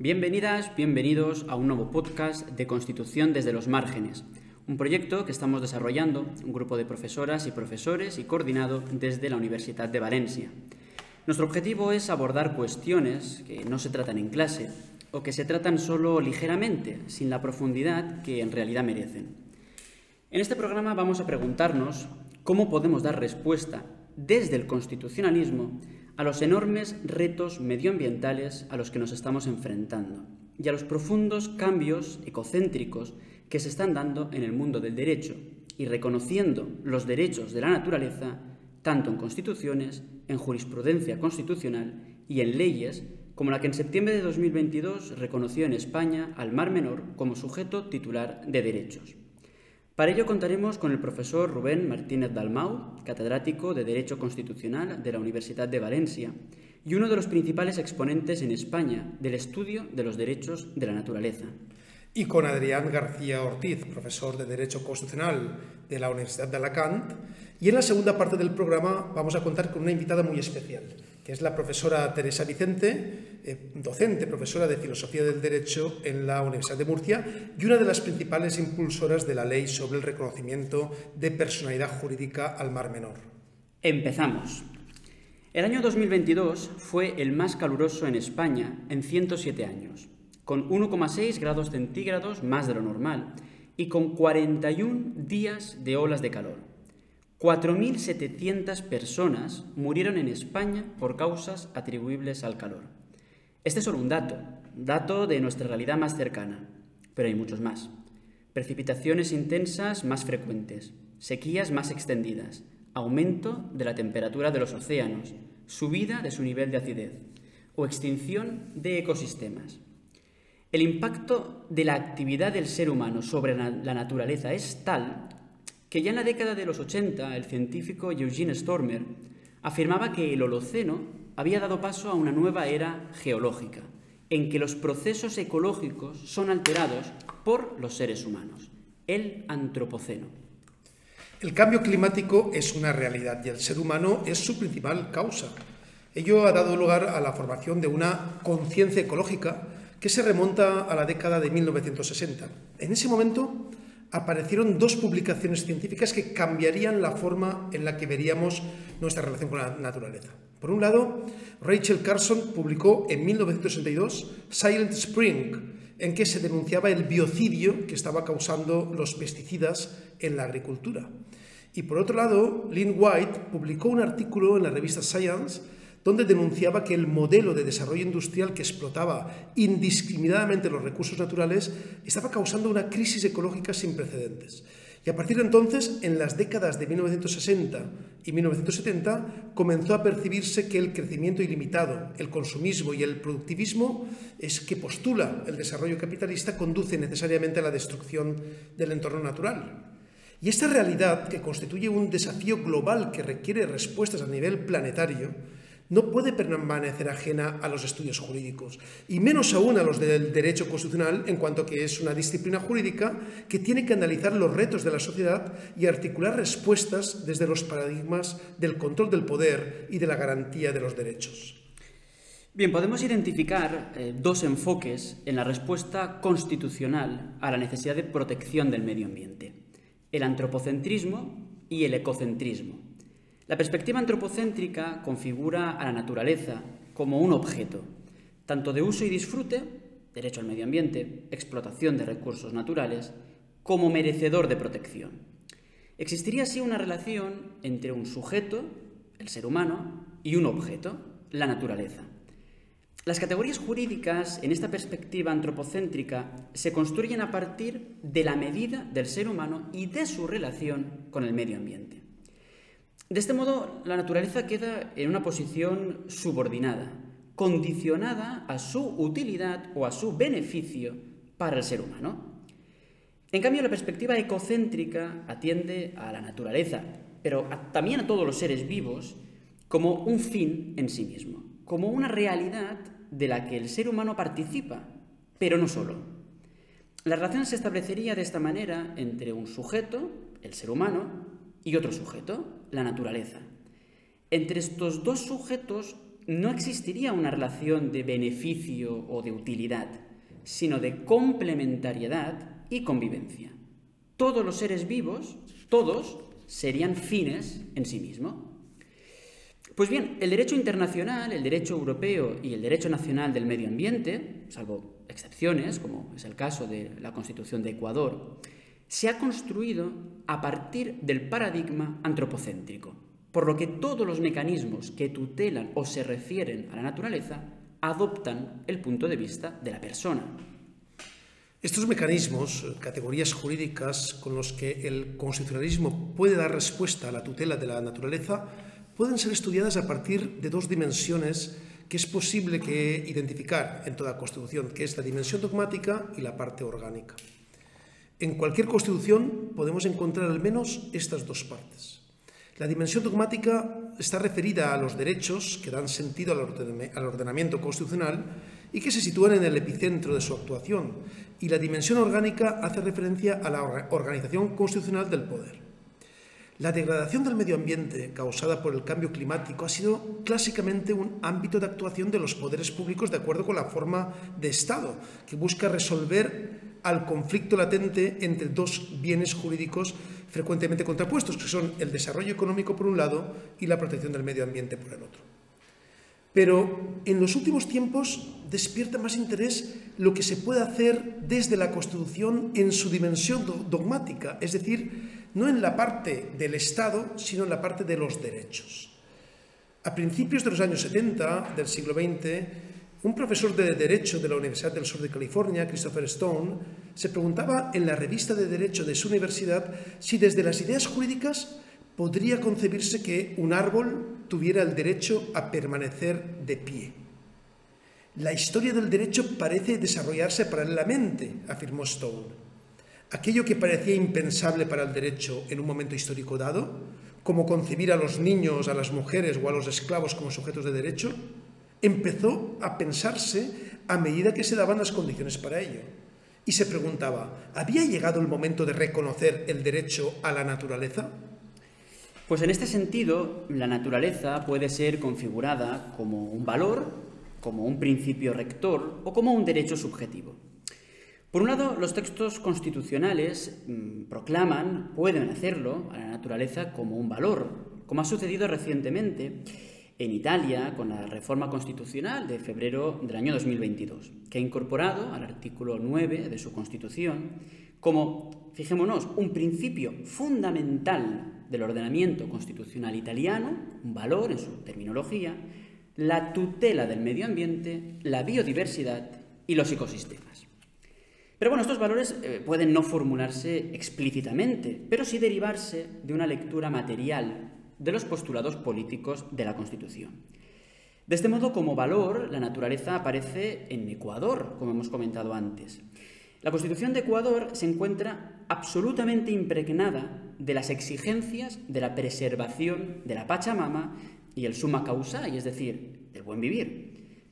Bienvenidas, bienvenidos a un nuevo podcast de Constitución desde los márgenes, un proyecto que estamos desarrollando un grupo de profesoras y profesores y coordinado desde la Universidad de Valencia. Nuestro objetivo es abordar cuestiones que no se tratan en clase o que se tratan solo ligeramente, sin la profundidad que en realidad merecen. En este programa vamos a preguntarnos cómo podemos dar respuesta desde el constitucionalismo a los enormes retos medioambientales a los que nos estamos enfrentando y a los profundos cambios ecocéntricos que se están dando en el mundo del derecho y reconociendo los derechos de la naturaleza tanto en constituciones, en jurisprudencia constitucional y en leyes como la que en septiembre de 2022 reconoció en España al Mar Menor como sujeto titular de derechos. Para ello contaremos con el profesor Rubén Martínez Dalmau, catedrático de Derecho Constitucional de la Universidad de Valencia y uno de los principales exponentes en España del estudio de los derechos de la naturaleza. Y con Adrián García Ortiz, profesor de Derecho Constitucional de la Universidad de Alacant. Y en la segunda parte del programa vamos a contar con una invitada muy especial, es la profesora Teresa Vicente, eh, docente, profesora de Filosofía del Derecho en la Universidad de Murcia y una de las principales impulsoras de la ley sobre el reconocimiento de personalidad jurídica al Mar Menor. Empezamos. El año 2022 fue el más caluroso en España en 107 años, con 1,6 grados centígrados más de lo normal y con 41 días de olas de calor. 4.700 personas murieron en España por causas atribuibles al calor. Este es solo un dato, dato de nuestra realidad más cercana, pero hay muchos más. Precipitaciones intensas más frecuentes, sequías más extendidas, aumento de la temperatura de los océanos, subida de su nivel de acidez o extinción de ecosistemas. El impacto de la actividad del ser humano sobre la naturaleza es tal que ya en la década de los 80 el científico Eugene Stormer afirmaba que el Holoceno había dado paso a una nueva era geológica, en que los procesos ecológicos son alterados por los seres humanos, el Antropoceno. El cambio climático es una realidad y el ser humano es su principal causa. Ello ha dado lugar a la formación de una conciencia ecológica que se remonta a la década de 1960. En ese momento, aparecieron dos publicaciones científicas que cambiarían la forma en la que veríamos nuestra relación con la naturaleza. Por un lado, Rachel Carson publicó en 1962 Silent Spring, en que se denunciaba el biocidio que estaba causando los pesticidas en la agricultura. Y por otro lado, Lynn White publicó un artículo en la revista Science donde denunciaba que el modelo de desarrollo industrial que explotaba indiscriminadamente los recursos naturales estaba causando una crisis ecológica sin precedentes. Y a partir de entonces, en las décadas de 1960 y 1970, comenzó a percibirse que el crecimiento ilimitado, el consumismo y el productivismo es que postula el desarrollo capitalista conduce necesariamente a la destrucción del entorno natural. Y esta realidad, que constituye un desafío global que requiere respuestas a nivel planetario, no puede permanecer ajena a los estudios jurídicos, y menos aún a los del derecho constitucional, en cuanto que es una disciplina jurídica que tiene que analizar los retos de la sociedad y articular respuestas desde los paradigmas del control del poder y de la garantía de los derechos. Bien, podemos identificar eh, dos enfoques en la respuesta constitucional a la necesidad de protección del medio ambiente, el antropocentrismo y el ecocentrismo. La perspectiva antropocéntrica configura a la naturaleza como un objeto, tanto de uso y disfrute, derecho al medio ambiente, explotación de recursos naturales, como merecedor de protección. Existiría así una relación entre un sujeto, el ser humano, y un objeto, la naturaleza. Las categorías jurídicas en esta perspectiva antropocéntrica se construyen a partir de la medida del ser humano y de su relación con el medio ambiente. De este modo, la naturaleza queda en una posición subordinada, condicionada a su utilidad o a su beneficio para el ser humano. En cambio, la perspectiva ecocéntrica atiende a la naturaleza, pero también a todos los seres vivos, como un fin en sí mismo, como una realidad de la que el ser humano participa, pero no solo. La relación se establecería de esta manera entre un sujeto, el ser humano, y otro sujeto, la naturaleza. Entre estos dos sujetos no existiría una relación de beneficio o de utilidad, sino de complementariedad y convivencia. Todos los seres vivos, todos, serían fines en sí mismo. Pues bien, el derecho internacional, el derecho europeo y el derecho nacional del medio ambiente, salvo excepciones, como es el caso de la Constitución de Ecuador, se ha construido a partir del paradigma antropocéntrico, por lo que todos los mecanismos que tutelan o se refieren a la naturaleza adoptan el punto de vista de la persona. Estos mecanismos, categorías jurídicas con los que el constitucionalismo puede dar respuesta a la tutela de la naturaleza, pueden ser estudiadas a partir de dos dimensiones que es posible que identificar en toda constitución, que es la dimensión dogmática y la parte orgánica. En cualquier constitución podemos encontrar al menos estas dos partes. La dimensión dogmática está referida a los derechos que dan sentido al ordenamiento constitucional y que se sitúan en el epicentro de su actuación, y la dimensión orgánica hace referencia a la organización constitucional del poder. La degradación del medio ambiente causada por el cambio climático ha sido clásicamente un ámbito de actuación de los poderes públicos de acuerdo con la forma de Estado, que busca resolver al conflicto latente entre dos bienes jurídicos frecuentemente contrapuestos, que son el desarrollo económico por un lado y la protección del medio ambiente por el otro. Pero en los últimos tiempos despierta más interés lo que se puede hacer desde la Constitución en su dimensión dogmática, es decir, no en la parte del Estado, sino en la parte de los derechos. A principios de los años 70 del siglo XX, un profesor de Derecho de la Universidad del Sur de California, Christopher Stone, se preguntaba en la revista de Derecho de su universidad si desde las ideas jurídicas podría concebirse que un árbol tuviera el derecho a permanecer de pie. La historia del derecho parece desarrollarse paralelamente, afirmó Stone. Aquello que parecía impensable para el derecho en un momento histórico dado, como concebir a los niños, a las mujeres o a los esclavos como sujetos de derecho, empezó a pensarse a medida que se daban las condiciones para ello. Y se preguntaba, ¿había llegado el momento de reconocer el derecho a la naturaleza? Pues en este sentido, la naturaleza puede ser configurada como un valor, como un principio rector o como un derecho subjetivo. Por un lado, los textos constitucionales mm, proclaman, pueden hacerlo, a la naturaleza como un valor, como ha sucedido recientemente en Italia con la reforma constitucional de febrero del año 2022, que ha incorporado al artículo 9 de su constitución como, fijémonos, un principio fundamental del ordenamiento constitucional italiano, un valor en su terminología, la tutela del medio ambiente, la biodiversidad y los ecosistemas. Pero bueno, estos valores eh, pueden no formularse explícitamente, pero sí derivarse de una lectura material de los postulados políticos de la Constitución. De este modo, como valor, la naturaleza aparece en Ecuador, como hemos comentado antes. La Constitución de Ecuador se encuentra absolutamente impregnada de las exigencias de la preservación de la Pachamama y el suma causa, y es decir, del buen vivir.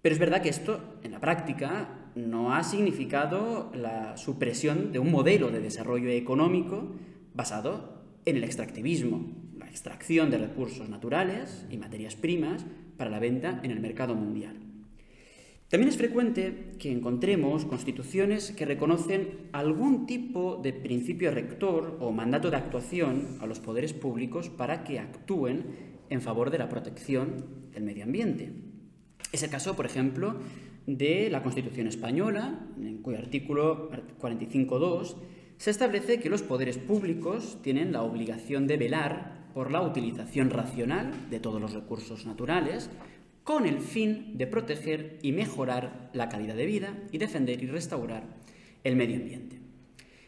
Pero es verdad que esto, en la práctica, no ha significado la supresión de un modelo de desarrollo económico basado en el extractivismo, extracción de recursos naturales y materias primas para la venta en el mercado mundial. También es frecuente que encontremos constituciones que reconocen algún tipo de principio rector o mandato de actuación a los poderes públicos para que actúen en favor de la protección del medio ambiente. Es el caso, por ejemplo, de la Constitución española, en cuyo artículo 45.2 se establece que los poderes públicos tienen la obligación de velar por la utilización racional de todos los recursos naturales, con el fin de proteger y mejorar la calidad de vida y defender y restaurar el medio ambiente.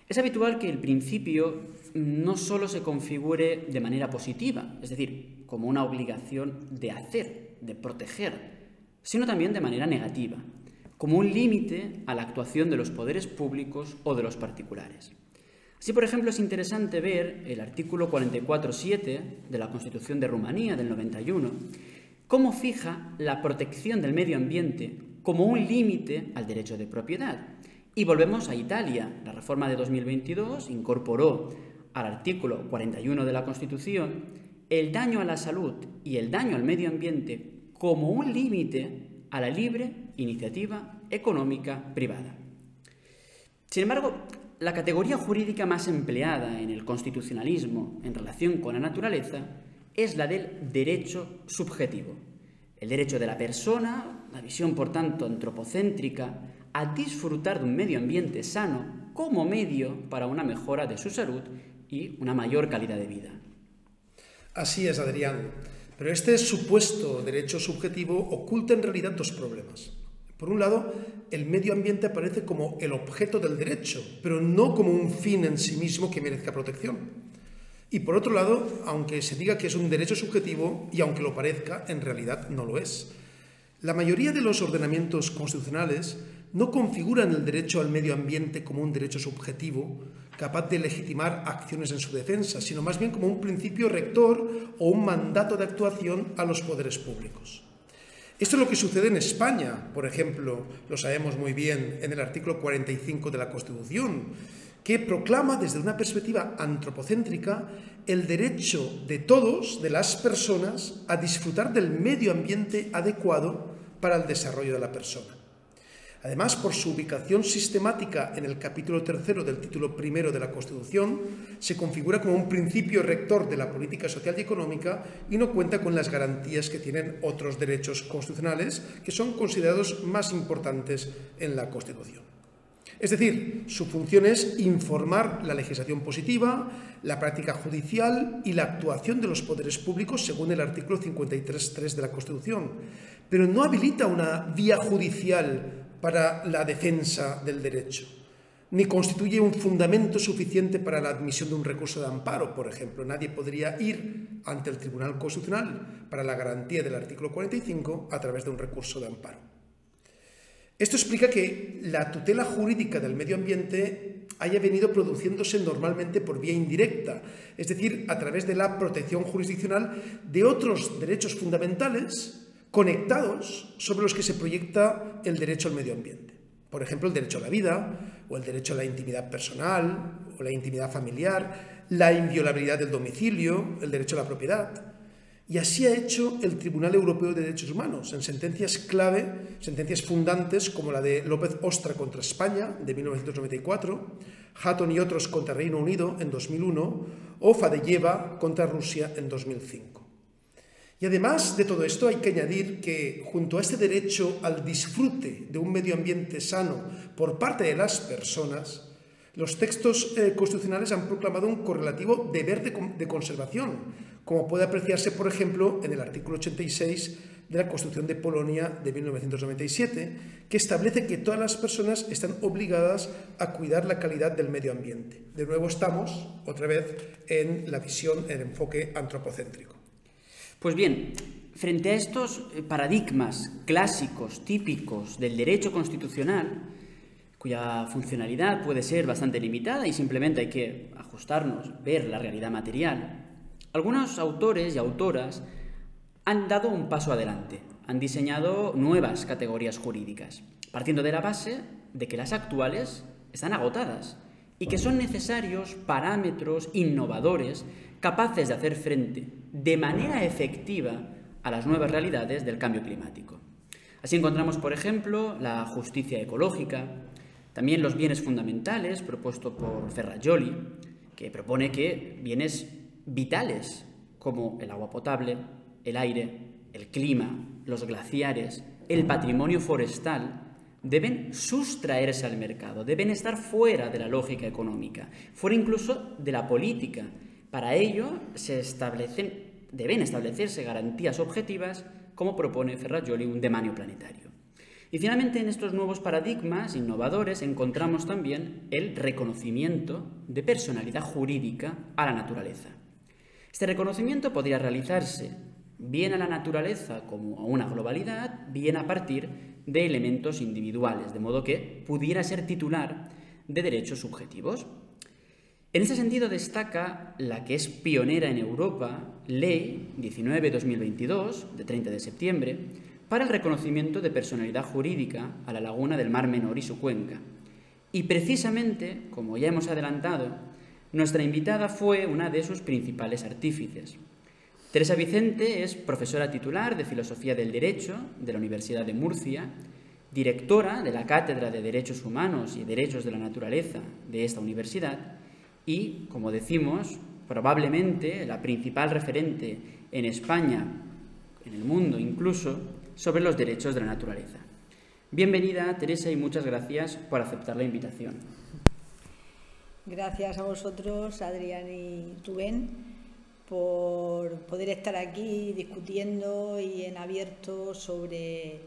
Es habitual que el principio no solo se configure de manera positiva, es decir, como una obligación de hacer, de proteger, sino también de manera negativa, como un límite a la actuación de los poderes públicos o de los particulares. Así, por ejemplo, es interesante ver el artículo 44.7 de la Constitución de Rumanía del 91, cómo fija la protección del medio ambiente como un límite al derecho de propiedad. Y volvemos a Italia. La reforma de 2022 incorporó al artículo 41 de la Constitución el daño a la salud y el daño al medio ambiente como un límite a la libre iniciativa económica privada. Sin embargo, la categoría jurídica más empleada en el constitucionalismo en relación con la naturaleza es la del derecho subjetivo. El derecho de la persona, la visión por tanto antropocéntrica, a disfrutar de un medio ambiente sano como medio para una mejora de su salud y una mayor calidad de vida. Así es, Adrián. Pero este supuesto derecho subjetivo oculta en realidad dos problemas. Por un lado, el medio ambiente aparece como el objeto del derecho, pero no como un fin en sí mismo que merezca protección. Y por otro lado, aunque se diga que es un derecho subjetivo y aunque lo parezca, en realidad no lo es. La mayoría de los ordenamientos constitucionales no configuran el derecho al medio ambiente como un derecho subjetivo capaz de legitimar acciones en su defensa, sino más bien como un principio rector o un mandato de actuación a los poderes públicos. Esto es lo que sucede en España, por ejemplo, lo sabemos muy bien en el artículo 45 de la Constitución, que proclama desde una perspectiva antropocéntrica el derecho de todos, de las personas, a disfrutar del medio ambiente adecuado para el desarrollo de la persona. Además, por su ubicación sistemática en el capítulo tercero del título primero de la Constitución, se configura como un principio rector de la política social y económica y no cuenta con las garantías que tienen otros derechos constitucionales que son considerados más importantes en la Constitución. Es decir, su función es informar la legislación positiva, la práctica judicial y la actuación de los poderes públicos según el artículo 53.3 de la Constitución, pero no habilita una vía judicial para la defensa del derecho, ni constituye un fundamento suficiente para la admisión de un recurso de amparo, por ejemplo. Nadie podría ir ante el Tribunal Constitucional para la garantía del artículo 45 a través de un recurso de amparo. Esto explica que la tutela jurídica del medio ambiente haya venido produciéndose normalmente por vía indirecta, es decir, a través de la protección jurisdiccional de otros derechos fundamentales conectados sobre los que se proyecta el derecho al medio ambiente. Por ejemplo, el derecho a la vida, o el derecho a la intimidad personal, o la intimidad familiar, la inviolabilidad del domicilio, el derecho a la propiedad. Y así ha hecho el Tribunal Europeo de Derechos Humanos, en sentencias clave, sentencias fundantes como la de López Ostra contra España de 1994, Hatton y otros contra Reino Unido en 2001 o Fadeyeva contra Rusia en 2005. Y además de todo esto hay que añadir que junto a este derecho al disfrute de un medio ambiente sano por parte de las personas, los textos eh, constitucionales han proclamado un correlativo deber de conservación, como puede apreciarse, por ejemplo, en el artículo 86 de la Constitución de Polonia de 1997, que establece que todas las personas están obligadas a cuidar la calidad del medio ambiente. De nuevo estamos, otra vez, en la visión, en el enfoque antropocéntrico. Pues bien, frente a estos eh, paradigmas clásicos, típicos del derecho constitucional, cuya funcionalidad puede ser bastante limitada y simplemente hay que ajustarnos, ver la realidad material, algunos autores y autoras han dado un paso adelante, han diseñado nuevas categorías jurídicas, partiendo de la base de que las actuales están agotadas y que son necesarios parámetros innovadores capaces de hacer frente de manera efectiva a las nuevas realidades del cambio climático. Así encontramos, por ejemplo, la justicia ecológica, también los bienes fundamentales propuesto por Ferrajoli, que propone que bienes vitales como el agua potable, el aire, el clima, los glaciares, el patrimonio forestal, deben sustraerse al mercado, deben estar fuera de la lógica económica, fuera incluso de la política. Para ello deben establecerse garantías objetivas, como propone Ferrajoli, un demanio planetario. Y finalmente en estos nuevos paradigmas innovadores encontramos también el reconocimiento de personalidad jurídica a la naturaleza. Este reconocimiento podría realizarse bien a la naturaleza como a una globalidad, bien a partir de elementos individuales, de modo que pudiera ser titular de derechos subjetivos. En ese sentido destaca la que es pionera en Europa, Ley 19-2022, de 30 de septiembre, para el reconocimiento de personalidad jurídica a la laguna del Mar Menor y su cuenca. Y precisamente, como ya hemos adelantado, nuestra invitada fue una de sus principales artífices. Teresa Vicente es profesora titular de Filosofía del Derecho de la Universidad de Murcia, directora de la Cátedra de Derechos Humanos y Derechos de la Naturaleza de esta universidad y, como decimos, probablemente la principal referente en España, en el mundo incluso, sobre los derechos de la naturaleza. Bienvenida, Teresa, y muchas gracias por aceptar la invitación. Gracias a vosotros, Adrián y Rubén por poder estar aquí discutiendo y en abierto sobre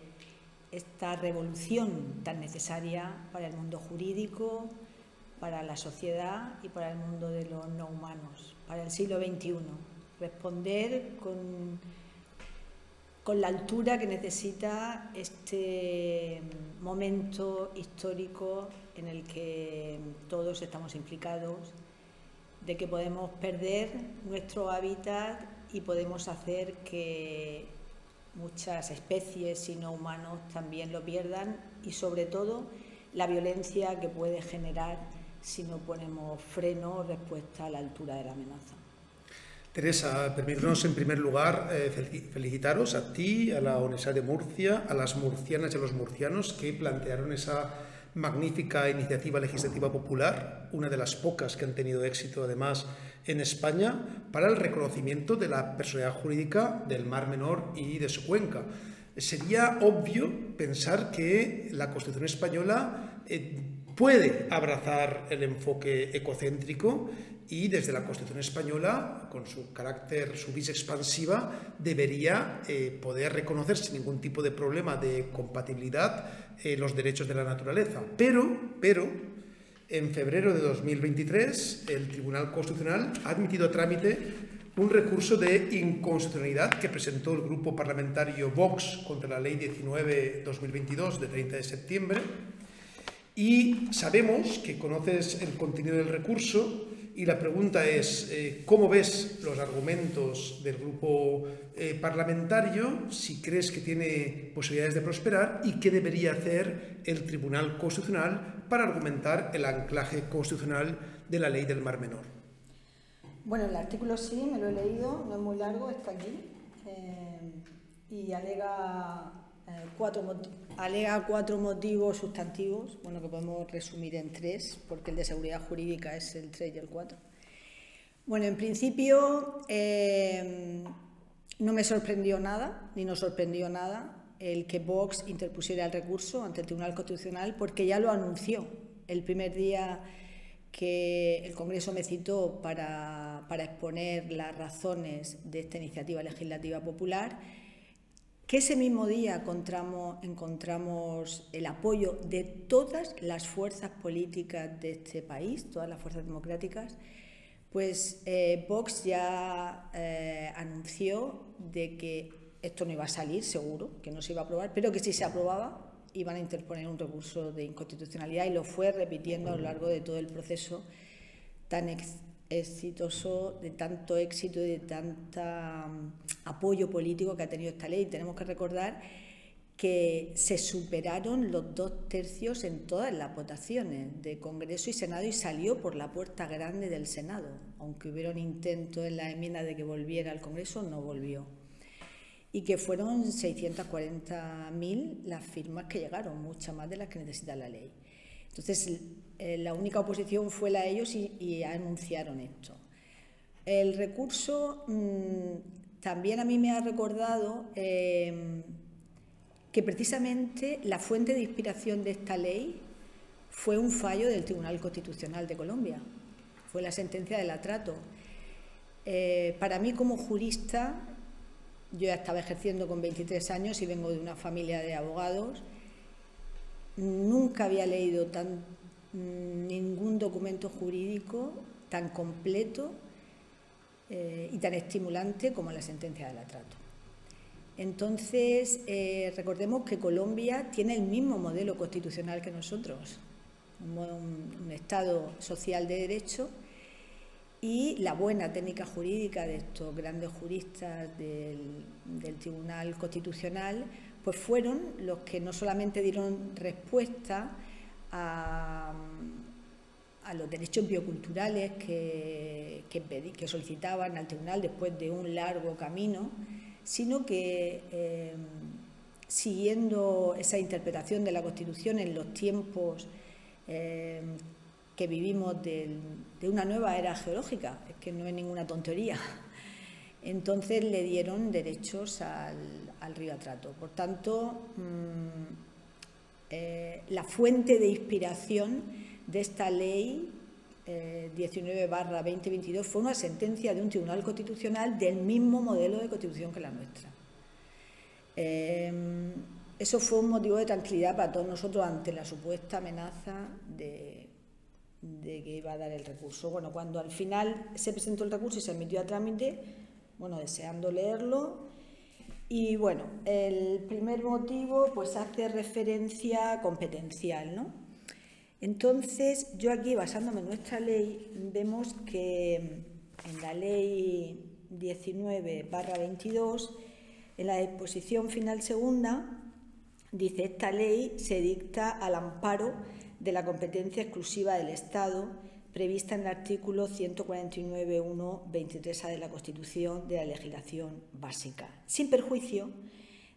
esta revolución tan necesaria para el mundo jurídico, para la sociedad y para el mundo de los no humanos, para el siglo XXI. Responder con, con la altura que necesita este momento histórico en el que todos estamos implicados de que podemos perder nuestro hábitat y podemos hacer que muchas especies y no humanos también lo pierdan y sobre todo la violencia que puede generar si no ponemos freno respuesta a la altura de la amenaza. Teresa, permítanos en primer lugar eh, felicitaros a ti, a la Universidad de Murcia, a las murcianas y a los murcianos que plantearon esa magnífica iniciativa legislativa popular, una de las pocas que han tenido éxito además en España, para el reconocimiento de la personalidad jurídica del Mar Menor y de su cuenca. Sería obvio pensar que la Constitución española eh, puede abrazar el enfoque ecocéntrico y desde la Constitución española, con su carácter, su vis expansiva, debería eh, poder reconocer sin ningún tipo de problema de compatibilidad eh, los derechos de la naturaleza. Pero, pero, en febrero de 2023, el Tribunal Constitucional ha admitido a trámite un recurso de inconstitucionalidad que presentó el grupo parlamentario Vox contra la Ley 19-2022 de 30 de septiembre. Y sabemos que conoces el contenido del recurso y la pregunta es, eh, ¿cómo ves los argumentos del grupo eh, parlamentario? Si crees que tiene posibilidades de prosperar y qué debería hacer el Tribunal Constitucional para argumentar el anclaje constitucional de la ley del Mar Menor. Bueno, el artículo sí, me lo he leído, no es muy largo, está aquí, eh, y alega cuatro, alega cuatro motivos sustantivos, bueno, que podemos resumir en tres, porque el de seguridad jurídica es el 3 y el 4. Bueno, en principio eh, no me sorprendió nada, ni nos sorprendió nada, el que Vox interpusiera el recurso ante el Tribunal Constitucional, porque ya lo anunció el primer día que el Congreso me citó para, para exponer las razones de esta iniciativa legislativa popular que ese mismo día encontramos, el apoyo de todas las fuerzas políticas de este país, todas las fuerzas democráticas, pues eh, Vox ya eh, anunció de que esto no iba a salir, seguro, que no se iba a aprobar, pero que si se aprobaba iban a interponer un recurso de inconstitucionalidad y lo fue repitiendo a lo largo de todo el proceso tan exitoso, de tanto éxito y de tanto mm, apoyo político que ha tenido esta ley. Tenemos que recordar que se superaron los dos tercios en todas las votaciones de Congreso y Senado y salió por la puerta grande del Senado. Aunque hubiera un intento en la enmienda de que volviera al Congreso, no volvió. Y que fueron 640.000 las firmas que llegaron, muchas más de las que necesita la ley. Entonces, eh, la única oposición fue la de ellos y, anunciaron esto. El recurso mm, también a mí me ha recordado em, que precisamente la fuente de inspiración de esta ley fue un fallo del Tribunal Constitucional de Colombia, fue la sentencia del atrato. Eh, para mí como jurista, yo ya estaba ejerciendo con 23 años y vengo de una familia de abogados, nunca había leído tan, ningún documento jurídico tan completo eh, y tan estimulante como la sentencia del atrato. Entonces, eh, recordemos que Colombia tiene el mismo modelo constitucional que nosotros, un, Estado social de derecho y la buena técnica jurídica de estos grandes juristas del Tribunal Constitucional pues fueron los que no solamente dieron respuesta a, los derechos bioculturales que, que, solicitaban al tribunal después de un largo camino, sino que eh, siguiendo esa interpretación de la Constitución en los tiempos eh, que vivimos de, una nueva era geológica, es que no es ninguna tontería. Entonces le dieron derechos al, río Atrato. Por tanto, mm, eh, la fuente de inspiración de esta ley 19 2022 fue una sentencia de un tribunal constitucional del mismo modelo de constitución que la nuestra. Em, eso fue un motivo de tranquilidad para todos nosotros ante la supuesta amenaza de, que iba a dar el recurso. Bueno, cuando al final se presentó el recurso y se emitió a trámite, bueno, deseando leerlo, y bueno, el primer motivo pues hace referencia competencial, ¿no? Entonces, yo aquí, basándome en nuestra ley, vemos que en la ley 19 22 en la exposición final segunda, dice, esta ley se dicta al amparo de la competencia exclusiva del Estado prevista en el artículo 149.1.23a de la Constitución de la legislación básica, sin perjuicio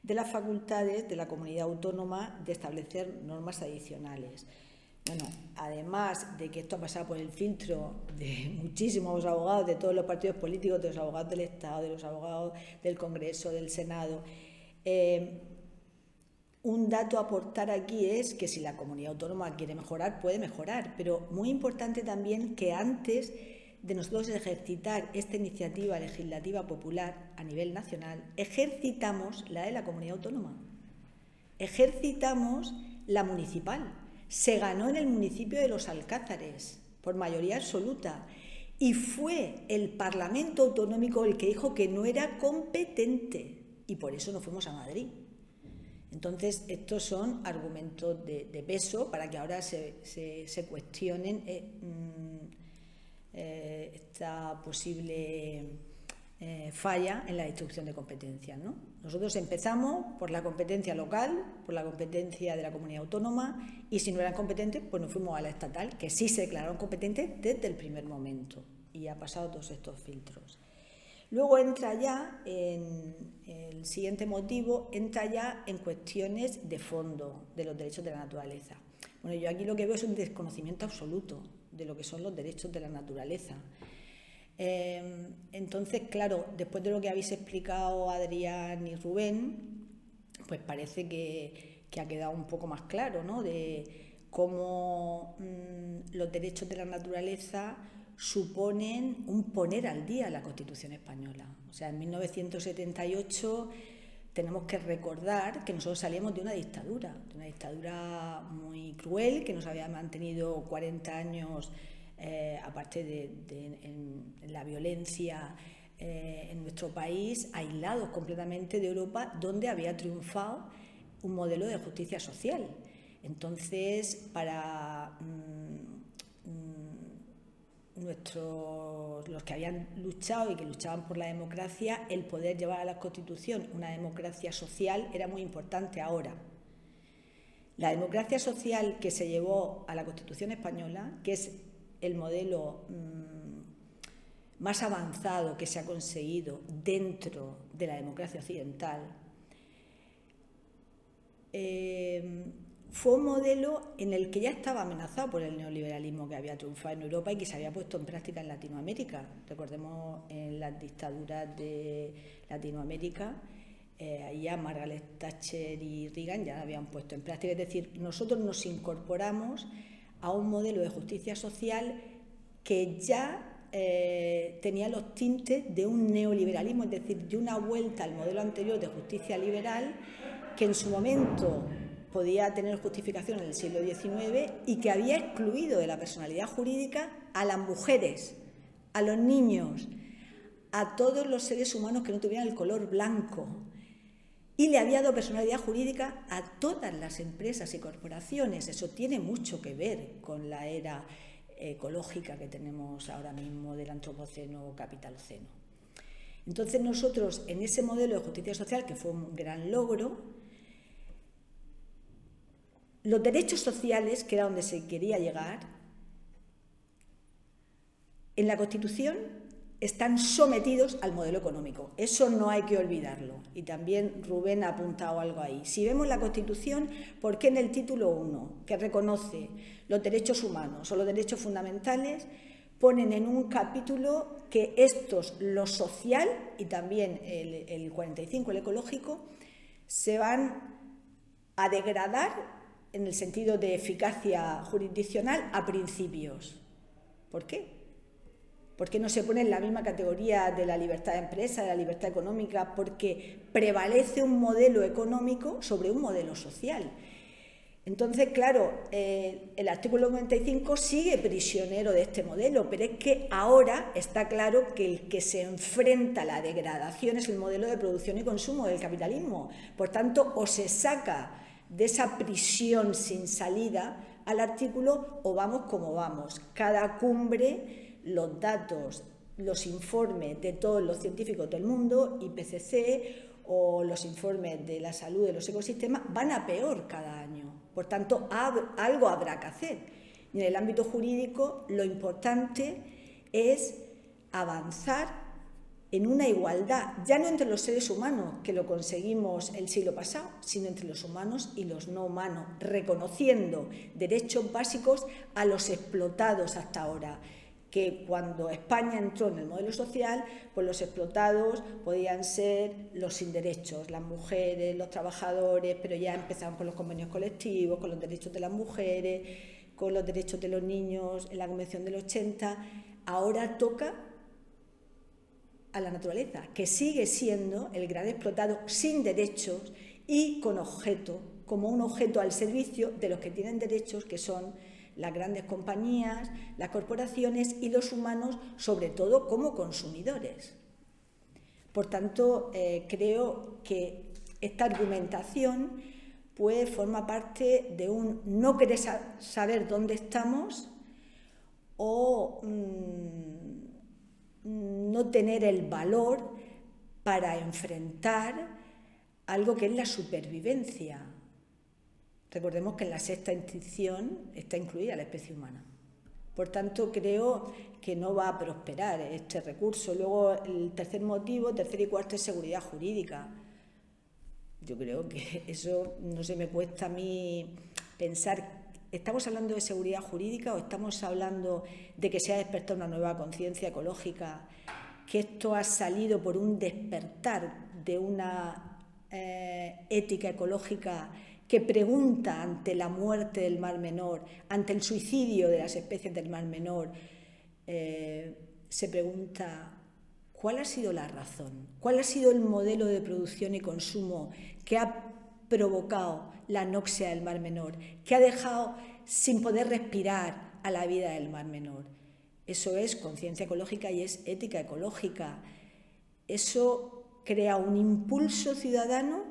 de las facultades de la comunidad autónoma de establecer normas adicionales. Bueno, además de que esto ha pasado por el filtro de muchísimos abogados de todos los partidos políticos, de los abogados del Estado, de los abogados del Congreso, del Senado, eh, un dato a aportar aquí es que si la comunidad autónoma quiere mejorar, puede mejorar, pero muy importante también que antes de nosotros ejercitar esta iniciativa legislativa popular a nivel nacional, ejercitamos la de la comunidad autónoma, ejercitamos la municipal. Se ganó en el municipio de Los Alcázares por mayoría absoluta. Y fue el Parlamento Autonómico el que dijo que no era competente. Y por eso no fuimos a Madrid. Entonces, estos son argumentos de, peso para que ahora se, cuestionen eh, mm, eh, esta posible eh, falla en la distribución de competencias. ¿no? Nosotros empezamos por la competencia local, por la competencia de la comunidad autónoma, y si no eran competentes, pues nos fuimos a la estatal, que sí se declararon competentes desde el primer momento, y ha pasado todos estos filtros. Luego entra ya en el siguiente motivo, entra ya en cuestiones de fondo de los derechos de la naturaleza. Bueno, yo aquí lo que veo es un desconocimiento absoluto de lo que son los derechos de la naturaleza. Em, entonces, claro, después de lo que habéis explicado Adrián y Rubén, pues parece que, ha quedado un poco más claro, ¿no? De cómo mm, los derechos de la naturaleza suponen un poner al día la Constitución española. O sea, en 1978 tenemos que recordar que nosotros salíamos de una dictadura, de una dictadura muy cruel que nos había mantenido 40 años eh, aparte de, la violencia eh, en nuestro país, aislados completamente de Europa, donde había triunfado un modelo de justicia social. Entonces, para mm, nuestros, los que habían luchado y que luchaban por la democracia, el poder llevar a la Constitución una democracia social era muy importante ahora. La democracia social que se llevó a la Constitución española, que es el modelo mm, más avanzado que se ha conseguido dentro de la democracia occidental, eh, fue un modelo en el que ya estaba amenazado por el neoliberalismo que había triunfado en Europa y que se había puesto en práctica en Latinoamérica. Recordemos en las dictaduras de Latinoamérica, eh, ya Margaret Thatcher y Reagan ya habían puesto en práctica. Es decir, nosotros nos incorporamos a un modelo de justicia social que ya eh, tenía los tintes de un neoliberalismo, es decir, de una vuelta al modelo anterior de justicia liberal que en su momento podía tener justificación en el siglo XIX y que había excluido de la personalidad jurídica a las mujeres, a los niños, a todos los seres humanos que no tuvieran el color blanco, y le había dado personalidad jurídica a todas las empresas y corporaciones. Eso tiene mucho que ver con la era ecológica que tenemos ahora mismo del antropoceno o capitaloceno. Entonces nosotros en ese modelo de justicia social, que fue un gran logro, los derechos sociales, que era donde se quería llegar, en la Constitución están sometidos al modelo económico. Eso no hay que olvidarlo. Y también Rubén ha apuntado algo ahí. Si vemos la Constitución, ¿por qué en el título 1, que reconoce los derechos humanos o los derechos fundamentales, ponen en un capítulo que estos, lo social y también el, el 45, el ecológico, se van a degradar en el sentido de eficacia jurisdiccional a principios? ¿Por qué? ¿Por qué no se pone en la misma categoría de la libertad de empresa, de la libertad económica? Porque prevalece un modelo económico sobre un modelo social. Entonces, claro, eh, el artículo 95 sigue prisionero de este modelo, pero es que ahora está claro que el que se enfrenta a la degradación es el modelo de producción y consumo del capitalismo. Por tanto, o se saca de esa prisión sin salida al artículo o vamos como vamos. Cada cumbre los datos, los informes de todos los científicos del mundo, IPCC o los informes de la salud de los ecosistemas, van a peor cada año. Por tanto, algo habrá que hacer. Y en el ámbito jurídico, lo importante es avanzar en una igualdad, ya no entre los seres humanos, que lo conseguimos el siglo pasado, sino entre los humanos y los no humanos, reconociendo derechos básicos a los explotados hasta ahora que cuando España entró en el modelo social, pues los explotados podían ser los sin derechos, las mujeres, los trabajadores, pero ya empezaron con los convenios colectivos, con los derechos de las mujeres, con los derechos de los niños en la Convención del 80. Ahora toca a la naturaleza, que sigue siendo el gran explotado sin derechos y con objeto, como un objeto al servicio de los que tienen derechos, que son las grandes compañías, las corporaciones y los humanos, sobre todo como consumidores. Por tanto, eh, creo que esta argumentación pues, forma parte de un no querer saber dónde estamos o mm, no tener el valor para enfrentar algo que es la supervivencia, Recordemos que en la sexta extinción está incluida la especie humana. Por tanto, creo que no va a prosperar este recurso. Luego, el tercer motivo, tercer y cuarto, es seguridad jurídica. Yo creo que eso no se me cuesta a mí pensar. ¿Estamos hablando de seguridad jurídica o estamos hablando de que se ha despertado una nueva conciencia ecológica? Que esto ha salido por un despertar de una eh, ética ecológica que pregunta ante la muerte del Mar Menor, ante el suicidio de las especies del Mar Menor, eh, se pregunta cuál ha sido la razón, cuál ha sido el modelo de producción y consumo que ha provocado la anoxia del Mar Menor, que ha dejado sin poder respirar a la vida del Mar Menor. Eso es conciencia ecológica y es ética ecológica. Eso crea un impulso ciudadano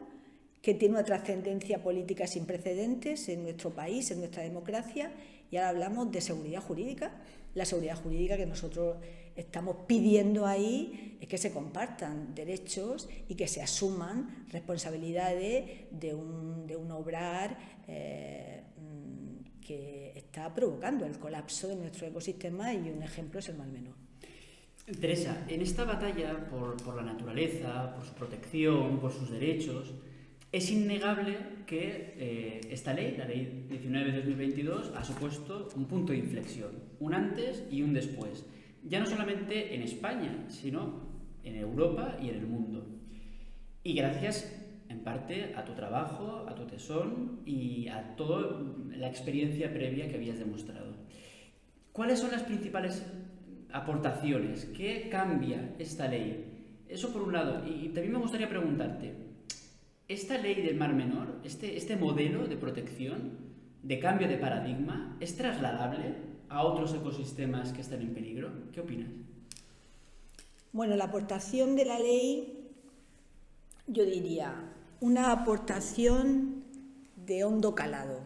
que tiene una trascendencia política sin precedentes en nuestro país, en nuestra democracia, y ahora hablamos de seguridad jurídica. La seguridad jurídica que nosotros estamos pidiendo ahí es que se compartan derechos y que se asuman responsabilidades de un, de un obrar eh, que está provocando el colapso de nuestro ecosistema y un ejemplo es el mal menor. Teresa, en esta batalla por, por la naturaleza, por su protección, por sus derechos, es innegable que eh, esta ley, la ley 19-2022, ha supuesto un punto de inflexión, un antes y un después, ya no solamente en España, sino en Europa y en el mundo. Y gracias en parte a tu trabajo, a tu tesón y a toda la experiencia previa que habías demostrado. ¿Cuáles son las principales aportaciones? ¿Qué cambia esta ley? Eso por un lado. Y también me gustaría preguntarte, esta ley del Mar Menor, este, este modelo de protección, de cambio de paradigma, ¿es trasladable a otros ecosistemas que están en peligro? ¿Qué opinas? Bueno, la aportación de la ley, yo diría, una aportación de hondo calado.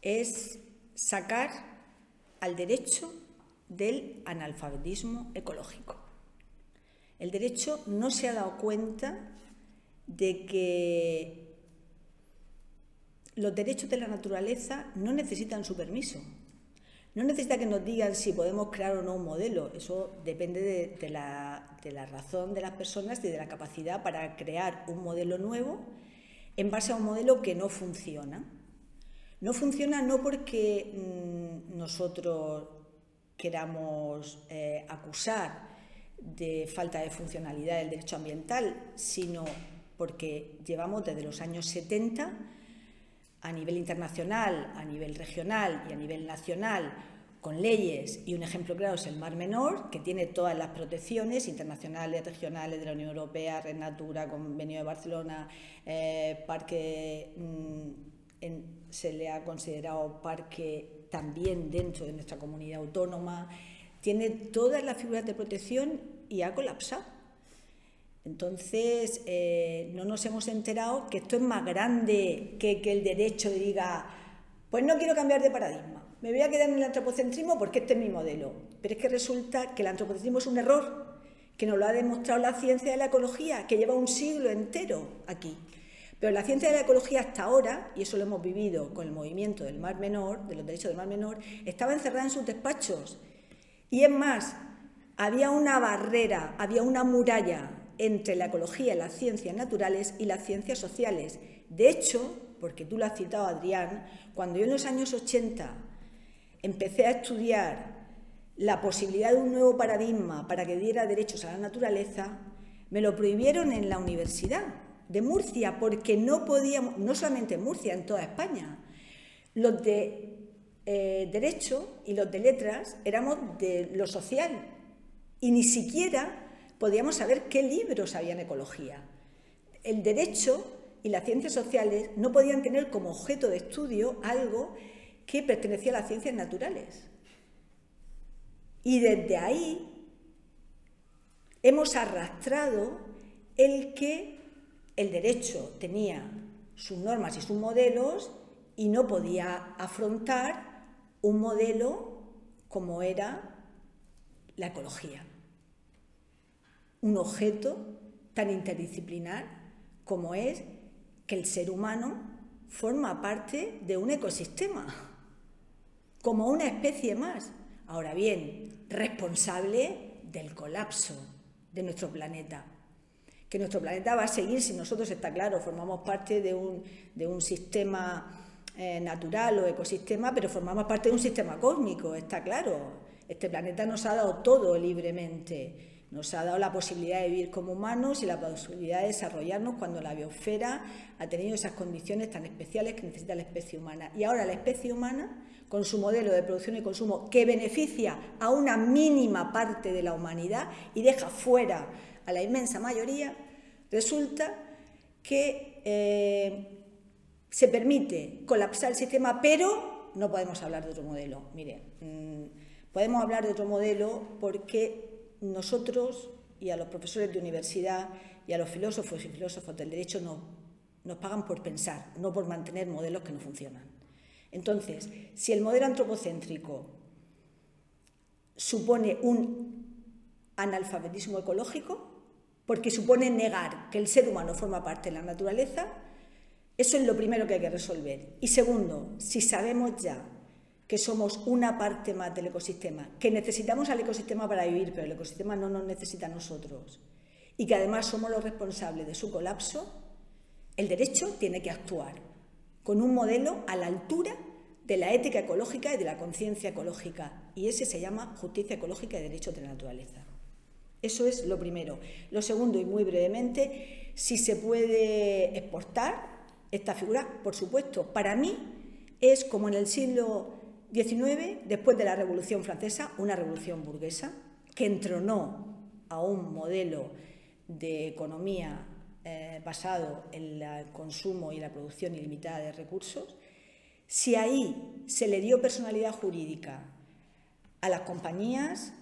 Es sacar al derecho del analfabetismo ecológico. El derecho no se ha dado cuenta de que los derechos de la naturaleza no necesitan su permiso. no necesita que nos digan si podemos crear o no un modelo, eso depende de, la, razón de las personas y de la capacidad para crear un modelo nuevo en base a un modelo que no funciona. No funciona no porque mm, nosotros queramos eh, acusar de falta de funcionalidad del derecho ambiental, sino porque llevamos desde los años 70 a nivel internacional, a nivel regional y a nivel nacional con leyes y un ejemplo claro es el Mar Menor, que tiene todas las protecciones internacionales, regionales de la Unión Europea, Red Natura, Convenio de Barcelona, eh, parque, mm, se le ha considerado parque también dentro de nuestra comunidad autónoma, tiene todas las figuras de protección y ha colapsado. Entonces, eh, no nos hemos enterado que esto es más grande que que el derecho diga, pues no quiero cambiar de paradigma me voy a quedar en el antropocentrismo porque este es mi modelo. Pero es que resulta que el antropocentrismo es un error, que nos lo ha demostrado la ciencia de la ecología, que lleva un siglo entero aquí. Pero la ciencia de la ecología hasta ahora, y eso lo hemos vivido con el movimiento del Mar Menor, de los derechos del Mar Menor, estaba encerrada en sus despachos. Y es más, había una barrera, había una muralla entre la ecología las ciencias naturales y las ciencias sociales. De hecho, porque tú lo has citado, Adrián, cuando yo en los años 80 empecé a estudiar la posibilidad de un nuevo paradigma para que diera derechos a la naturaleza, me lo prohibieron en la Universidad de Murcia, porque no podíamos, no solamente en Murcia, en toda España, los de eh, Derecho y los de Letras éramos de lo social y ni siquiera podíamos saber qué libros había en ecología. El Derecho y las ciencias sociales no podían tener como objeto de estudio algo que pertenecía a las ciencias naturales. Y desde ahí hemos arrastrado el que el derecho tenía sus normas y sus modelos y no podía afrontar un modelo como era la ecología. Un objeto tan interdisciplinar como es que el ser humano forma parte de un ecosistema como una especie más. Ahora bien, responsable del colapso de nuestro planeta. Que nuestro planeta va a seguir si nosotros, está claro, formamos parte de un, de un sistema eh, natural o ecosistema, pero formamos parte de un sistema cósmico, está claro. Este planeta nos ha dado todo libremente nos ha dado la posibilidad de vivir como humanos y la posibilidad de desarrollarnos cuando la biosfera ha tenido esas condiciones tan especiales que necesita la especie humana. Y ahora la especie humana, con su modelo de producción y consumo que beneficia a una mínima parte de la humanidad y deja fuera a la inmensa mayoría, resulta que eh, se permite colapsar el sistema, pero no podemos hablar de otro modelo. Mire, mm, podemos hablar de otro modelo porque nosotros y a los profesores de universidad y a los filósofos y filósofos del derecho no, nos pagan por pensar, no por mantener modelos que no funcionan. Entonces, si el modelo antropocéntrico supone un analfabetismo ecológico, porque supone negar que el ser humano forma parte de la naturaleza, eso es lo primero que hay que resolver. Y segundo, si sabemos ya que somos una parte más del ecosistema, que necesitamos al ecosistema para vivir, pero el ecosistema no nos necesita a nosotros, y que además somos los responsables de su colapso, el derecho tiene que actuar con un modelo a la altura de la ética ecológica y de la conciencia ecológica, y ese se llama justicia ecológica y derecho de la naturaleza. Eso es lo primero. Lo segundo, y muy brevemente, si se puede exportar esta figura, por supuesto, para mí es como en el siglo 19, después de la Revolución Francesa, una revolución burguesa que entronó a un modelo de economía eh, basado en el consumo y la producción ilimitada de recursos, si ahí se le dio personalidad jurídica a las compañías,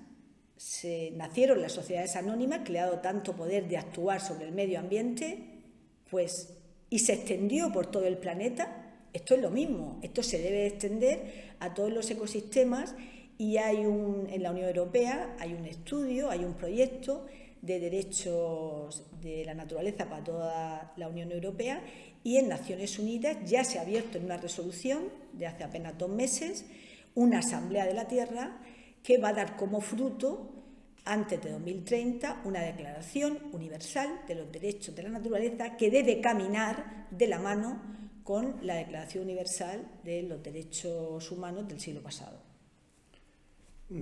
se nacieron las sociedades anónimas que le ha dado tanto poder de actuar sobre el medio ambiente, pues y se extendió por todo el planeta, esto es lo mismo, esto se debe extender a todos los ecosistemas y hay un, en la Unión Europea hay un estudio, hay un proyecto de derechos de la naturaleza para toda la Unión Europea y en Naciones Unidas ya se ha abierto en una resolución de hace apenas dos meses una asamblea de la Tierra que va a dar como fruto antes de 2030 una declaración universal de los derechos de la naturaleza que debe caminar de la mano con la Declaración Universal de los Derechos Humanos del siglo pasado.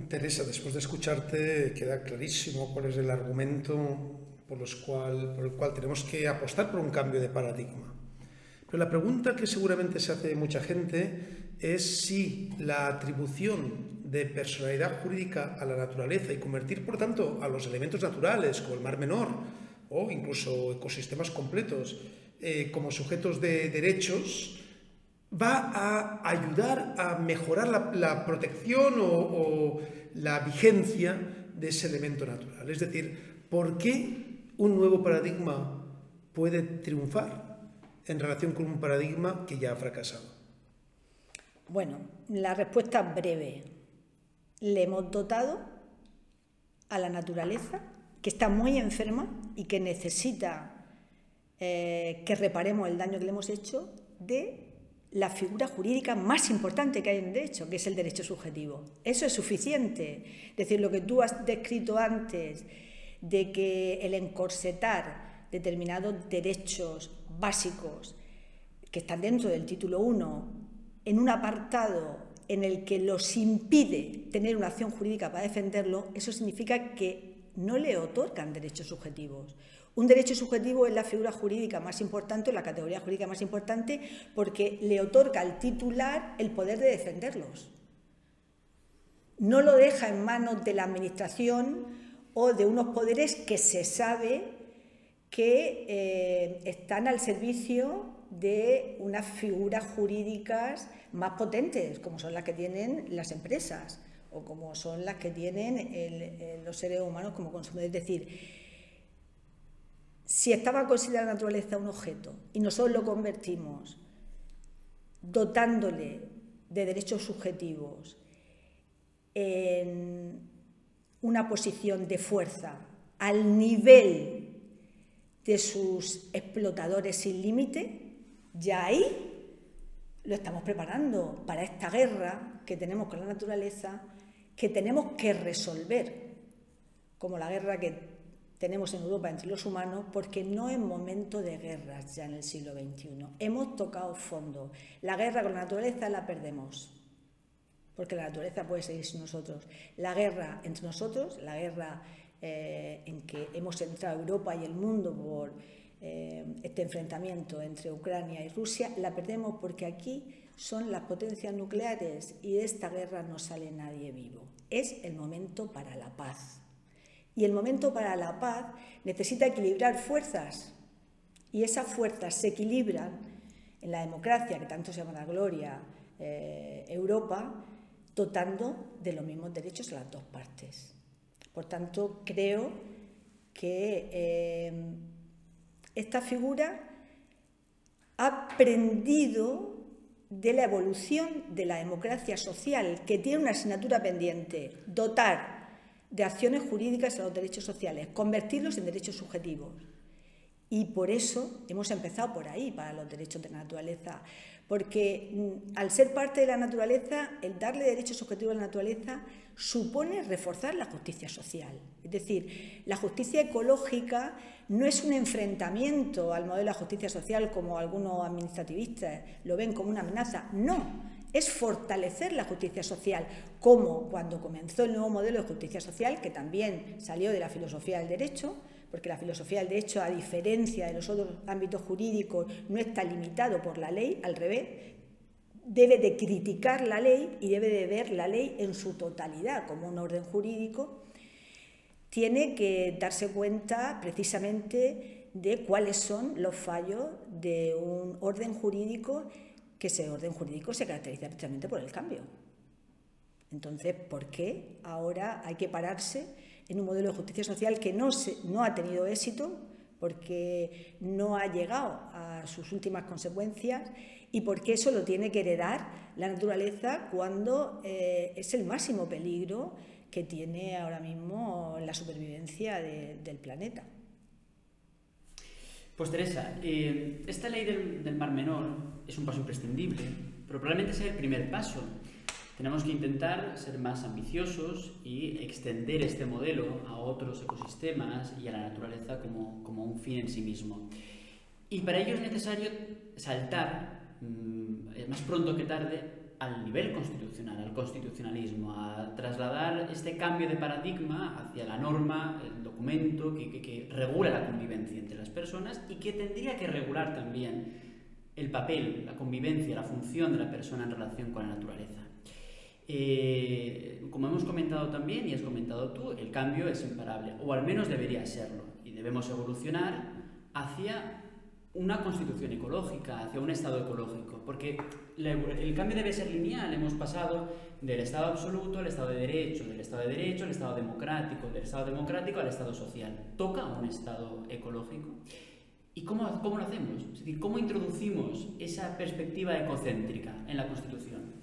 Teresa, después de escucharte queda clarísimo cuál es el argumento por, el cual tenemos que apostar por un cambio de paradigma. Pero la pregunta que seguramente se hace mucha gente es si la atribución de personalidad jurídica a la naturaleza y convertir, por tanto, a los elementos naturales, como el mar menor, o incluso ecosistemas completos, eh, como sujetos de derechos, va a ayudar a mejorar la, protección o, o, la vigencia de ese elemento natural. Es decir, ¿por qué un nuevo paradigma puede triunfar en relación con un paradigma que ya ha fracasado? Bueno, la respuesta es breve. Le hemos dotado a la naturaleza, que está muy enferma y que necesita eh, que reparemos el daño que le hemos hecho, de la figura jurídica más importante que hay en derecho, que es el derecho subjetivo. Eso es suficiente. Es decir, lo que tú has descrito antes, de que el encorsetar determinados derechos básicos que están dentro del título 1 en un apartado en el que los impide tener una acción jurídica para defenderlo, eso significa que no le otorgan derechos subjetivos. Un derecho subjetivo es la figura jurídica más importante, la categoría jurídica más importante, porque le otorga al titular el poder de defenderlos. No lo deja en manos de la Administración o de unos poderes que se sabe que eh, están al servicio de unas figuras jurídicas más potentes, como son las que tienen las empresas o como son las que tienen los seres humanos como consumidores. Es decir, si estaba considerada la naturaleza un objeto y nosotros lo convertimos dotándole de derechos subjetivos en una posición de fuerza al nivel de sus explotadores sin límite, ya ahí lo estamos preparando para esta guerra que tenemos con la naturaleza, que tenemos que resolver, como la guerra que tenemos en Europa entre los humanos, porque no es momento de guerras ya en el siglo XXI. Hemos tocado fondo. La guerra con la naturaleza la perdemos, porque la naturaleza puede seguir sin nosotros. La guerra entre nosotros, la guerra eh, en que hemos entrado Europa y el mundo por eh, este enfrentamiento entre Ucrania y Rusia, la perdemos porque aquí son las potencias nucleares y de esta guerra no sale nadie vivo. Es el momento para la paz. Y el momento para la paz necesita equilibrar fuerzas. Y esas fuerzas se equilibran en la democracia, que tanto se llama la gloria, eh, Europa, dotando de los mismos derechos a las dos partes. Por tanto, creo que eh, esta figura ha aprendido de la evolución de la democracia social, que tiene una asignatura pendiente, dotar de acciones jurídicas a los derechos sociales, convertirlos en derechos subjetivos. Y por eso hemos empezado por ahí, para los derechos de la naturaleza, porque mm, al ser parte de la naturaleza, el darle derechos subjetivos a la naturaleza supone reforzar la justicia social. Es decir, la justicia ecológica no es un enfrentamiento al modelo de justicia social como algunos administrativistas lo ven como una amenaza, no, es fortalecer la justicia social, como cuando comenzó el nuevo modelo de justicia social, que también salió de la filosofía del derecho, porque la filosofía del derecho, a diferencia de los otros ámbitos jurídicos, no está limitado por la ley, al revés, debe de criticar la ley y debe de ver la ley en su totalidad como un orden jurídico tiene que darse cuenta precisamente de cuáles son los fallos de un orden jurídico que ese orden jurídico se caracteriza precisamente por el cambio. Entonces, ¿por qué ahora hay que pararse en un modelo de justicia social que no, no ha tenido éxito porque no ha llegado a sus últimas consecuencias y porque eso lo tiene que heredar la naturaleza cuando eh, es el máximo peligro que tiene ahora mismo la supervivencia del planeta. Pues Teresa, eh, esta ley del, Mar Menor es un paso imprescindible, pero probablemente sea el primer paso. tenemos que intentar ser más ambiciosos y extender este modelo a otros ecosistemas y a la naturaleza como, un fin en sí mismo. Y para ello es necesario saltar, mm, más pronto que tarde, al nivel constitucional, al constitucionalismo, a trasladar este cambio de paradigma hacia la norma, el documento que, regula la convivencia entre las personas y que tendría que regular también el papel, la convivencia, la función de la persona en relación con la naturaleza. Eh, como hemos comentado también y has comentado tú, el cambio es imparable, o al menos debería serlo, y debemos evolucionar hacia una constitución ecológica, hacia un Estado ecológico, porque el cambio debe ser lineal. Hemos pasado del Estado absoluto al Estado de Derecho, del Estado de Derecho al Estado democrático, del Estado democrático al Estado social. Toca un Estado ecológico. ¿Y cómo, cómo lo hacemos? Es ¿cómo introducimos esa perspectiva ecocéntrica en la Constitución?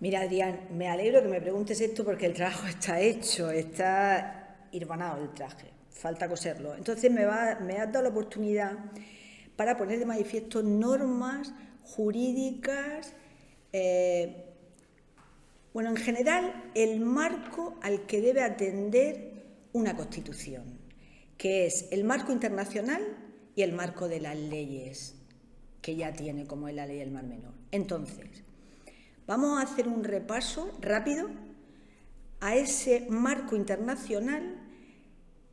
Mira, Adrián, me alegro que me preguntes esto porque el trabajo está hecho, está irvanado el traje, falta coserlo. Entonces me, va, me has dado la oportunidad para poner de manifiesto normas jurídicas, eh, bueno, en general, el marco al que debe atender una Constitución, que es el marco internacional y el marco de las leyes que ya tiene, como es la ley del Mar Menor. Entonces, vamos a hacer un repaso rápido a ese marco internacional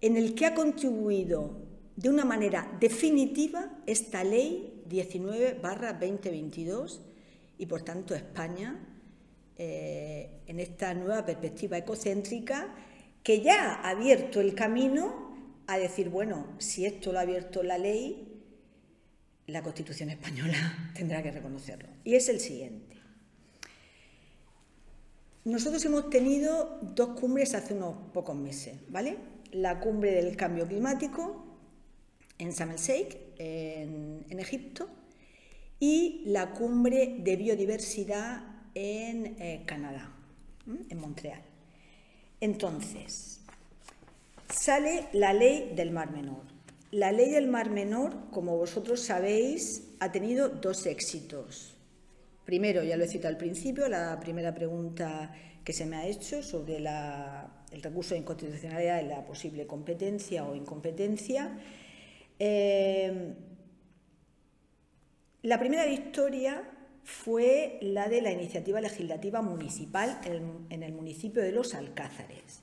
en el que ha contribuido de una manera definitiva esta ley 19-2022 y por tanto España eh, en esta nueva perspectiva ecocéntrica que ya ha abierto el camino a decir, bueno, si esto lo ha abierto la ley, la Constitución española tendrá que reconocerlo. Y es el siguiente. Nosotros hemos tenido dos cumbres hace unos pocos meses, ¿vale? La cumbre del cambio climático en Sharm en, en, Egipto, y la cumbre de biodiversidad en eh, Canadá, en Montreal. Entonces, sale la ley del Mar Menor. La ley del Mar Menor, como vosotros sabéis, ha tenido dos éxitos. Primero, ya lo he citado al principio, la primera pregunta que se me ha hecho sobre el recurso de inconstitucionalidad y la posible competencia o incompetencia. Em, la primera victoria fue la de la iniciativa legislativa municipal en el, municipio de Los Alcázares.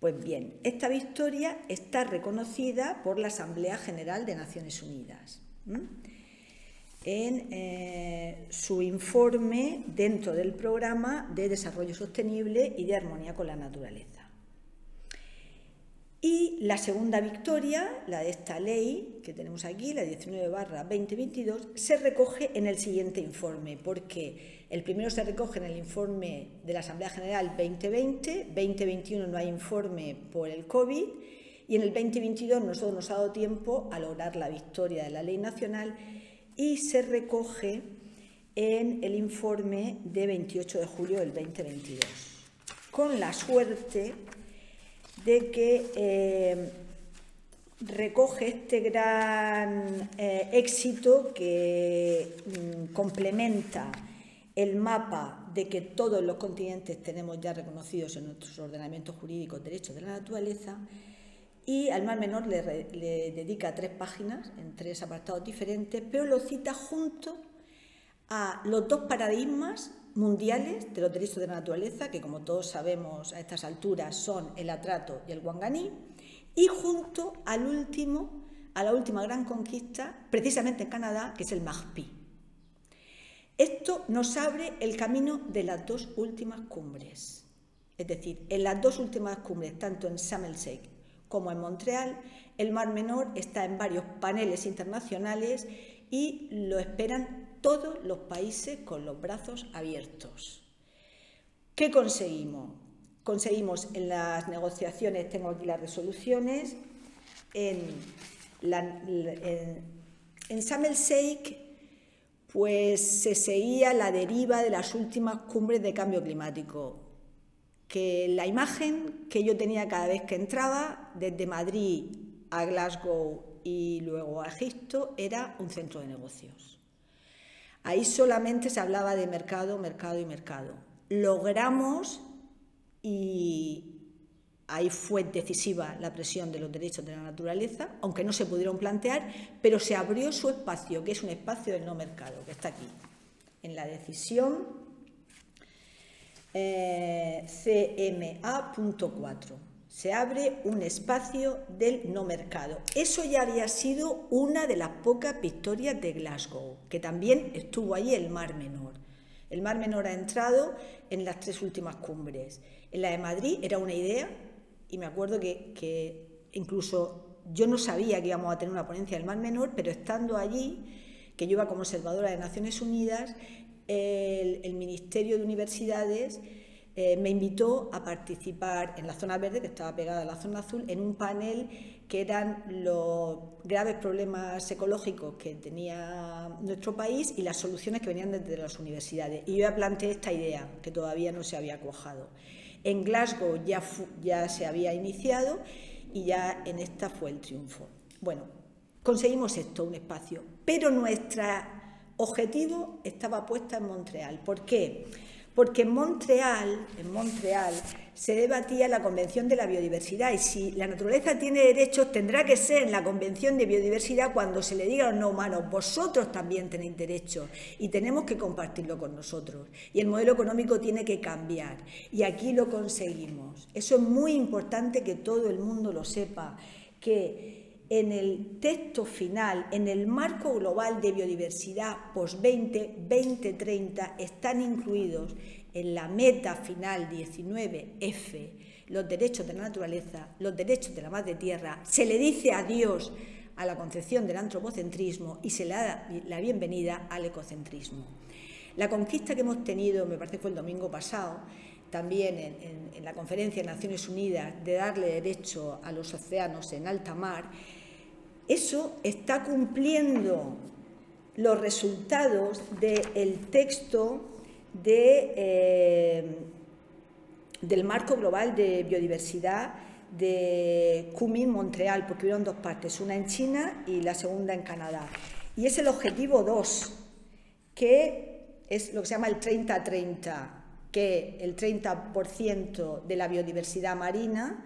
Pues bien, esta victoria está reconocida por la Asamblea General de Naciones Unidas en eh, su informe dentro del programa de desarrollo sostenible y de armonía con la naturaleza. Y la segunda victoria, la de esta ley que tenemos aquí, la 19 2022, se recoge en el siguiente informe, porque el primero se recoge en el informe de la Asamblea General 2020, 2021 no hay informe por el COVID, y en el 2022 nosotros nos ha dado tiempo a lograr la victoria de la ley nacional y se recoge en el informe de 28 de julio del 2022. Con la suerte de que eh, recoge este gran eh, éxito que mm, complementa el mapa de que todos los continentes tenemos ya reconocidos en nuestros ordenamientos jurídicos derechos de la naturaleza y al Mar Menor le dedica tres páginas en tres apartados diferentes, pero lo cita junto a los dos paradigmas mundiales de los derechos de la naturaleza, que como todos sabemos a estas alturas son el atrato y el wanganí, y junto al último, a la última gran conquista, precisamente en Canadá, que es el MAGPI. Esto nos abre el camino de las dos últimas cumbres. Es decir, en las dos últimas cumbres, tanto en Sharm como en Montreal, el Mar Menor está en varios paneles internacionales y lo esperan todos los países con los brazos abiertos. ¿Qué conseguimos? Conseguimos en las negociaciones, tengo aquí las resoluciones, en, la, en, pues se seguía la deriva de las últimas cumbres de cambio climático, que la imagen que yo tenía cada vez que entraba, desde Madrid a Glasgow y luego a Egipto, era un centro de negocios. Ahí solamente se hablaba de mercado, mercado y mercado. logramos y ahí fue decisiva la presión de los derechos de la naturaleza, aunque no se pudieron plantear, pero se abrió su espacio, que es un espacio del no mercado, que está aquí, en la decisión eh, CMA.4 se abre un espacio del no mercado. Eso ya había sido una de las pocas victorias de Glasgow, que también estuvo ahí el Mar Menor. El Mar Menor ha entrado en las tres últimas cumbres. En la de Madrid era una idea, y me acuerdo que, incluso yo no sabía que íbamos a tener una ponencia del Mar Menor, pero estando allí, que yo iba como observadora de Naciones Unidas, el, el Ministerio de Universidades eh, me invitó a participar en la zona verde, que estaba pegada a la zona azul, en un panel que eran los graves problemas ecológicos que tenía nuestro país y las soluciones que venían desde las universidades. Y yo ya planteé esta idea, que todavía no se había cuajado. En Glasgow ya, ya se había iniciado y ya en esta fue el triunfo. Bueno, conseguimos esto, un espacio, pero nuestro objetivo estaba puesta en Montreal. ¿Por qué? Porque en Montreal, en Montreal se debatía la Convención de la Biodiversidad y si la naturaleza tiene derechos tendrá que ser en la Convención de Biodiversidad cuando se le diga a los no humanos, vosotros también tenéis derechos y tenemos que compartirlo con nosotros. Y el modelo económico tiene que cambiar y aquí lo conseguimos. Eso es muy importante que todo el mundo lo sepa, que en el texto final, en el marco global de biodiversidad post-20, 2030, están incluidos en la meta final 19F los derechos de la naturaleza, los derechos de la madre tierra, se le dice adiós a la concepción del antropocentrismo y se le da la bienvenida al ecocentrismo. La conquista que hemos tenido, me parece que fue el domingo pasado, también en la conferencia de Naciones Unidas, de darle derecho a los océanos en alta mar, eso está cumpliendo los resultados del texto eh, del marco global de biodiversidad de Kunming Montreal, porque hubieron dos partes, una en China y la segunda en Canadá. Y es el objetivo 2, que es lo que se llama el 30-30, que el 30% de la biodiversidad marina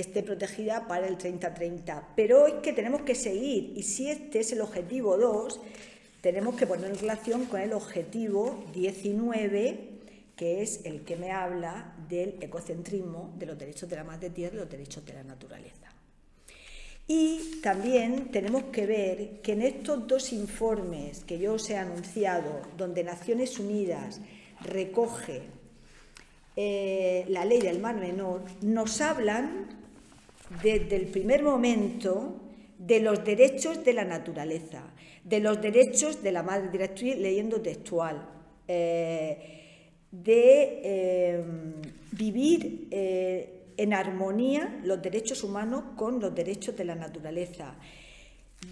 esté protegida para el 30-30. Pero hoy que tenemos que seguir, y si este es el objetivo 2, tenemos que poner en relación con el objetivo 19, que es el que me habla del ecocentrismo, de los derechos de la madre tierra y los derechos de la naturaleza. Y también tenemos que ver que en estos dos informes que yo os he anunciado, donde Naciones Unidas recoge eh, la ley del mar menor, nos hablan desde el primer momento de los derechos de la naturaleza, de los derechos de la madre, leyendo textual, eh, de eh, vivir eh, en armonía los derechos humanos con los derechos de la naturaleza,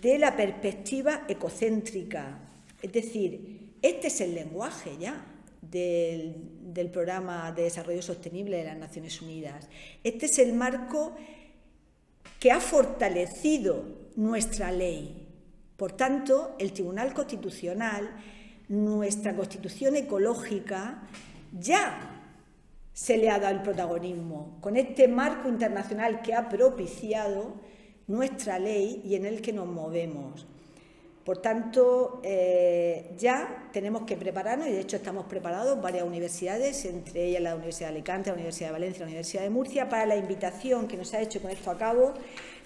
de la perspectiva ecocéntrica. Es decir, este es el lenguaje ya del Programa de Desarrollo Sostenible de las Naciones Unidas. Este es el marco que ha fortalecido nuestra ley. Por tanto, el Tribunal Constitucional, nuestra Constitución ecológica, ya se le ha dado el protagonismo con este marco internacional que ha propiciado nuestra ley y en el que nos movemos. Por tanto, eh, ya tenemos que prepararnos, y de hecho estamos preparados varias universidades, entre ellas la Universidad de Alicante, la Universidad de Valencia, la Universidad de Murcia, para la invitación que nos ha hecho con esto a cabo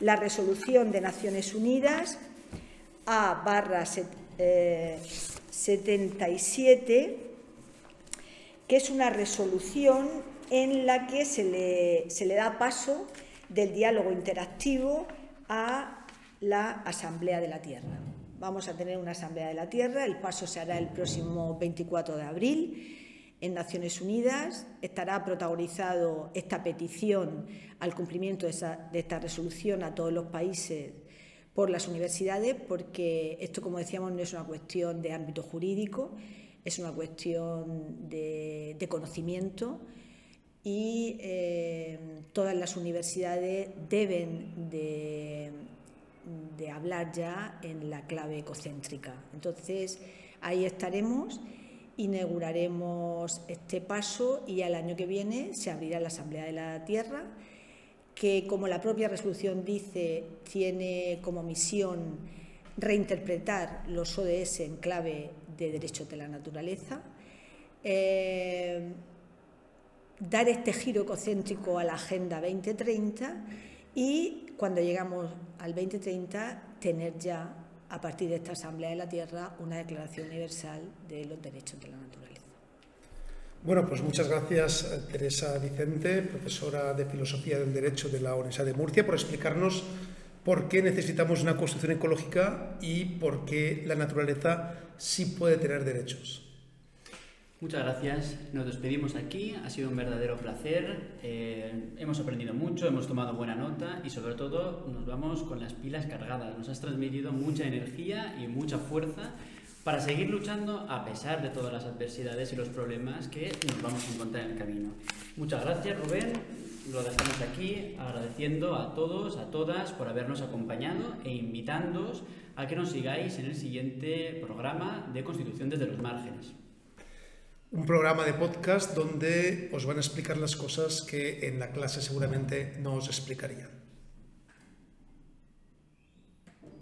la resolución de Naciones Unidas A barra 77, eh, que es una resolución en la que se le, se le da paso del diálogo interactivo a la Asamblea de la Tierra. Vamos a tener una Asamblea de la Tierra, el paso se hará el próximo 24 de abril en Naciones Unidas. Estará protagonizado esta petición al cumplimiento de, esta resolución a todos los países por las universidades, porque esto, como decíamos, no es una cuestión de ámbito jurídico, es una cuestión de, conocimiento y eh, todas las universidades deben de de hablar ya en la clave ecocéntrica. Entonces, ahí estaremos inauguraremos este paso y al año que viene se abrirá la Asamblea de la Tierra, que como la propia resolución dice, tiene como misión reinterpretar los ODS en clave de derechos de la naturaleza, eh, dar este giro ecocéntrico a la Agenda 2030 y cuando llegamos al 2030 tener ya a partir de esta Asamblea de la Tierra una Declaración Universal de los Derechos de la Naturaleza. Bueno, pues muchas gracias Teresa Vicente, profesora de Filosofía del Derecho de la Universidad de Murcia, por explicarnos por qué necesitamos una construcción ecológica y por qué la naturaleza sí puede tener derechos. Muchas gracias. Nos despedimos aquí. Ha sido un verdadero placer. Eh, hemos aprendido mucho, hemos tomado buena nota y sobre todo nos vamos con las pilas cargadas. Nos has transmitido mucha energía y mucha fuerza para seguir luchando a pesar de todas las adversidades y los problemas que nos vamos a encontrar en el camino. Muchas gracias, Rubén. Lo dejamos aquí agradeciendo a todos, a todas por habernos acompañado e invitándoos a que nos sigáis en el siguiente programa de Constitución desde los márgenes un programa de podcast donde os van a explicar las cosas que en la clase seguramente no os explicarían.